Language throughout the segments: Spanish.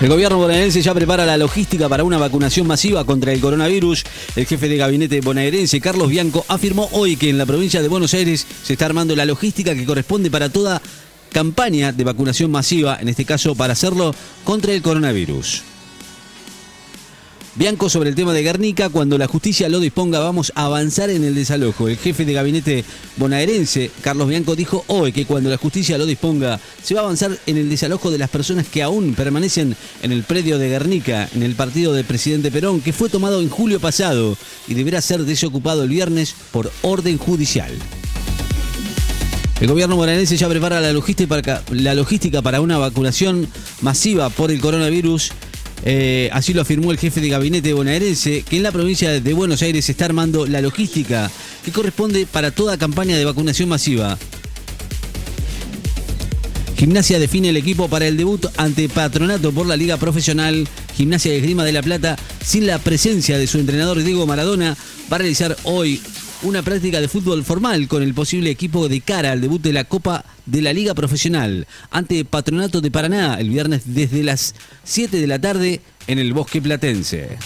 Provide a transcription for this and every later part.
El gobierno bonaerense ya prepara la logística para una vacunación masiva contra el coronavirus. El jefe de gabinete bonaerense, Carlos Bianco, afirmó hoy que en la provincia de Buenos Aires se está armando la logística que corresponde para toda campaña de vacunación masiva, en este caso para hacerlo contra el coronavirus. Bianco sobre el tema de Guernica, cuando la justicia lo disponga vamos a avanzar en el desalojo. El jefe de gabinete bonaerense, Carlos Bianco, dijo hoy que cuando la justicia lo disponga se va a avanzar en el desalojo de las personas que aún permanecen en el predio de Guernica, en el partido del presidente Perón, que fue tomado en julio pasado y deberá ser desocupado el viernes por orden judicial. El gobierno bonaerense ya prepara la logística para, la logística para una vacunación masiva por el coronavirus eh, así lo afirmó el jefe de gabinete bonaerense, que en la provincia de Buenos Aires se está armando la logística que corresponde para toda campaña de vacunación masiva. Gimnasia define el equipo para el debut ante Patronato por la Liga Profesional. Gimnasia de Esgrima de la Plata, sin la presencia de su entrenador Diego Maradona, va a realizar hoy una práctica de fútbol formal con el posible equipo de cara al debut de la Copa de la Liga Profesional ante Patronato de Paraná el viernes desde las 7 de la tarde en el Bosque Platense.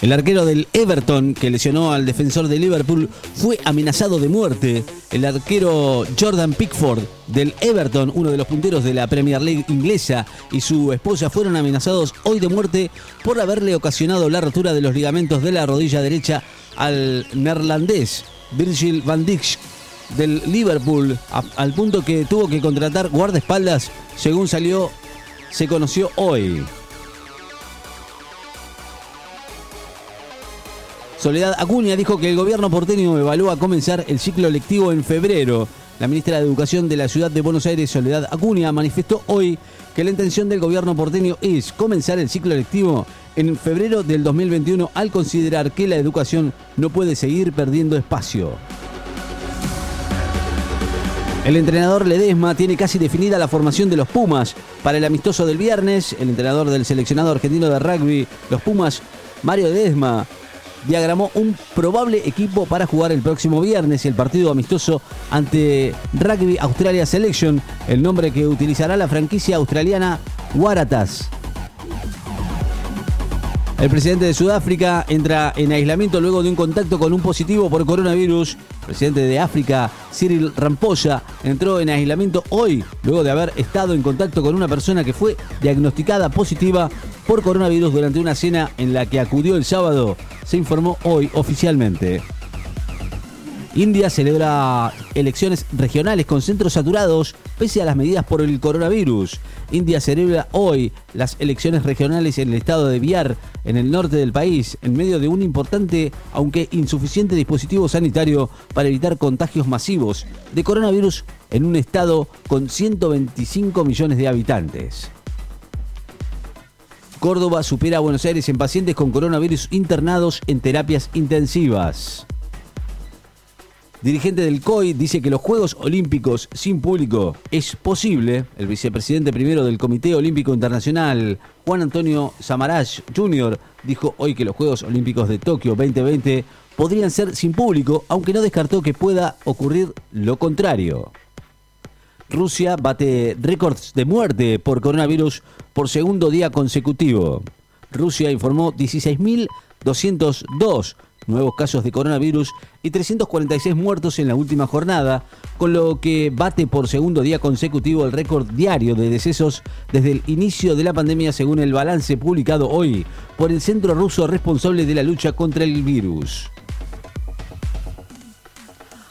El arquero del Everton, que lesionó al defensor de Liverpool, fue amenazado de muerte. El arquero Jordan Pickford del Everton, uno de los punteros de la Premier League inglesa, y su esposa fueron amenazados hoy de muerte por haberle ocasionado la rotura de los ligamentos de la rodilla derecha al neerlandés Virgil van Dijk del Liverpool, al punto que tuvo que contratar guardaespaldas, según salió, se conoció hoy. Soledad Acuña dijo que el gobierno porteño evalúa comenzar el ciclo lectivo en febrero. La ministra de Educación de la ciudad de Buenos Aires, Soledad Acuña, manifestó hoy que la intención del gobierno porteño es comenzar el ciclo lectivo en febrero del 2021 al considerar que la educación no puede seguir perdiendo espacio. El entrenador Ledesma tiene casi definida la formación de los Pumas para el amistoso del viernes. El entrenador del seleccionado argentino de rugby, los Pumas, Mario Ledesma, diagramó un probable equipo para jugar el próximo viernes el partido amistoso ante Rugby Australia Selection, el nombre que utilizará la franquicia australiana Waratahs. El presidente de Sudáfrica entra en aislamiento luego de un contacto con un positivo por coronavirus. Presidente de África, Cyril Ramposa, entró en aislamiento hoy luego de haber estado en contacto con una persona que fue diagnosticada positiva por coronavirus durante una cena en la que acudió el sábado, se informó hoy oficialmente. India celebra elecciones regionales con centros saturados pese a las medidas por el coronavirus. India celebra hoy las elecciones regionales en el estado de Bihar, en el norte del país, en medio de un importante, aunque insuficiente dispositivo sanitario para evitar contagios masivos de coronavirus en un estado con 125 millones de habitantes. Córdoba supera a Buenos Aires en pacientes con coronavirus internados en terapias intensivas. Dirigente del COI dice que los Juegos Olímpicos sin público es posible. El vicepresidente primero del Comité Olímpico Internacional, Juan Antonio Samaranch Jr., dijo hoy que los Juegos Olímpicos de Tokio 2020 podrían ser sin público, aunque no descartó que pueda ocurrir lo contrario. Rusia bate récords de muerte por coronavirus por segundo día consecutivo. Rusia informó 16.202 nuevos casos de coronavirus y 346 muertos en la última jornada, con lo que bate por segundo día consecutivo el récord diario de decesos desde el inicio de la pandemia según el balance publicado hoy por el Centro Ruso responsable de la lucha contra el virus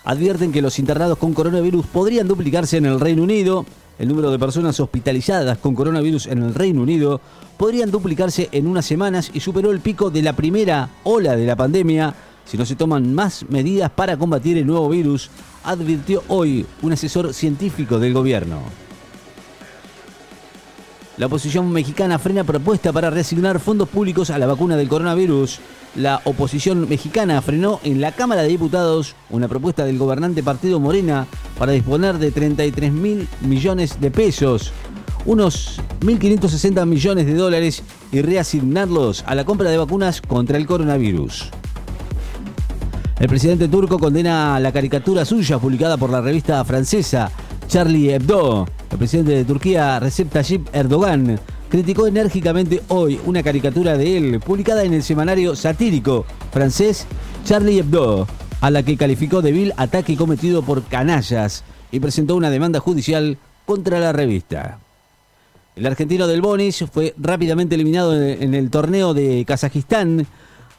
advierten que los internados con coronavirus podrían duplicarse en el Reino Unido. El número de personas hospitalizadas con coronavirus en el Reino Unido podrían duplicarse en unas semanas y superó el pico de la primera ola de la pandemia si no se toman más medidas para combatir el nuevo virus, advirtió hoy un asesor científico del gobierno. La oposición mexicana frena propuesta para reasignar fondos públicos a la vacuna del coronavirus. La oposición mexicana frenó en la Cámara de Diputados una propuesta del gobernante partido Morena para disponer de 33 mil millones de pesos, unos 1.560 millones de dólares y reasignarlos a la compra de vacunas contra el coronavirus. El presidente turco condena la caricatura suya publicada por la revista francesa Charlie Hebdo. El presidente de Turquía, Recep Tayyip Erdogan, criticó enérgicamente hoy una caricatura de él publicada en el semanario satírico francés Charlie Hebdo, a la que calificó de vil ataque cometido por canallas y presentó una demanda judicial contra la revista. El argentino del Bonis fue rápidamente eliminado en el torneo de Kazajistán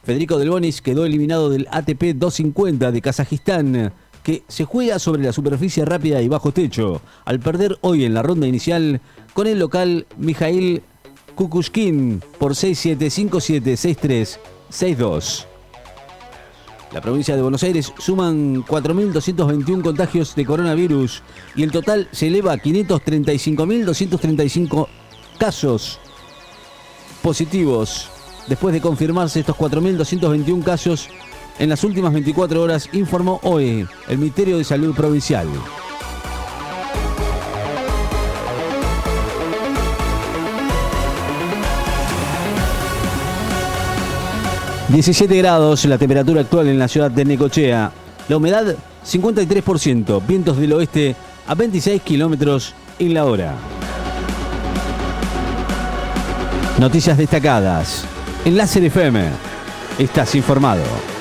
Federico Del Bonis quedó eliminado del ATP 250 de Kazajistán, que se juega sobre la superficie rápida y bajo techo, al perder hoy en la ronda inicial con el local Mijail Kukushkin por 6-7, 5-7, La provincia de Buenos Aires suman 4.221 contagios de coronavirus y el total se eleva a 535.235 casos positivos. Después de confirmarse estos 4.221 casos en las últimas 24 horas, informó hoy el Ministerio de Salud Provincial. ...17 grados la temperatura actual en la ciudad de Necochea... ...la humedad 53%... ...vientos del oeste a 26 kilómetros en la hora... Noticias destacadas... En FM estás informado.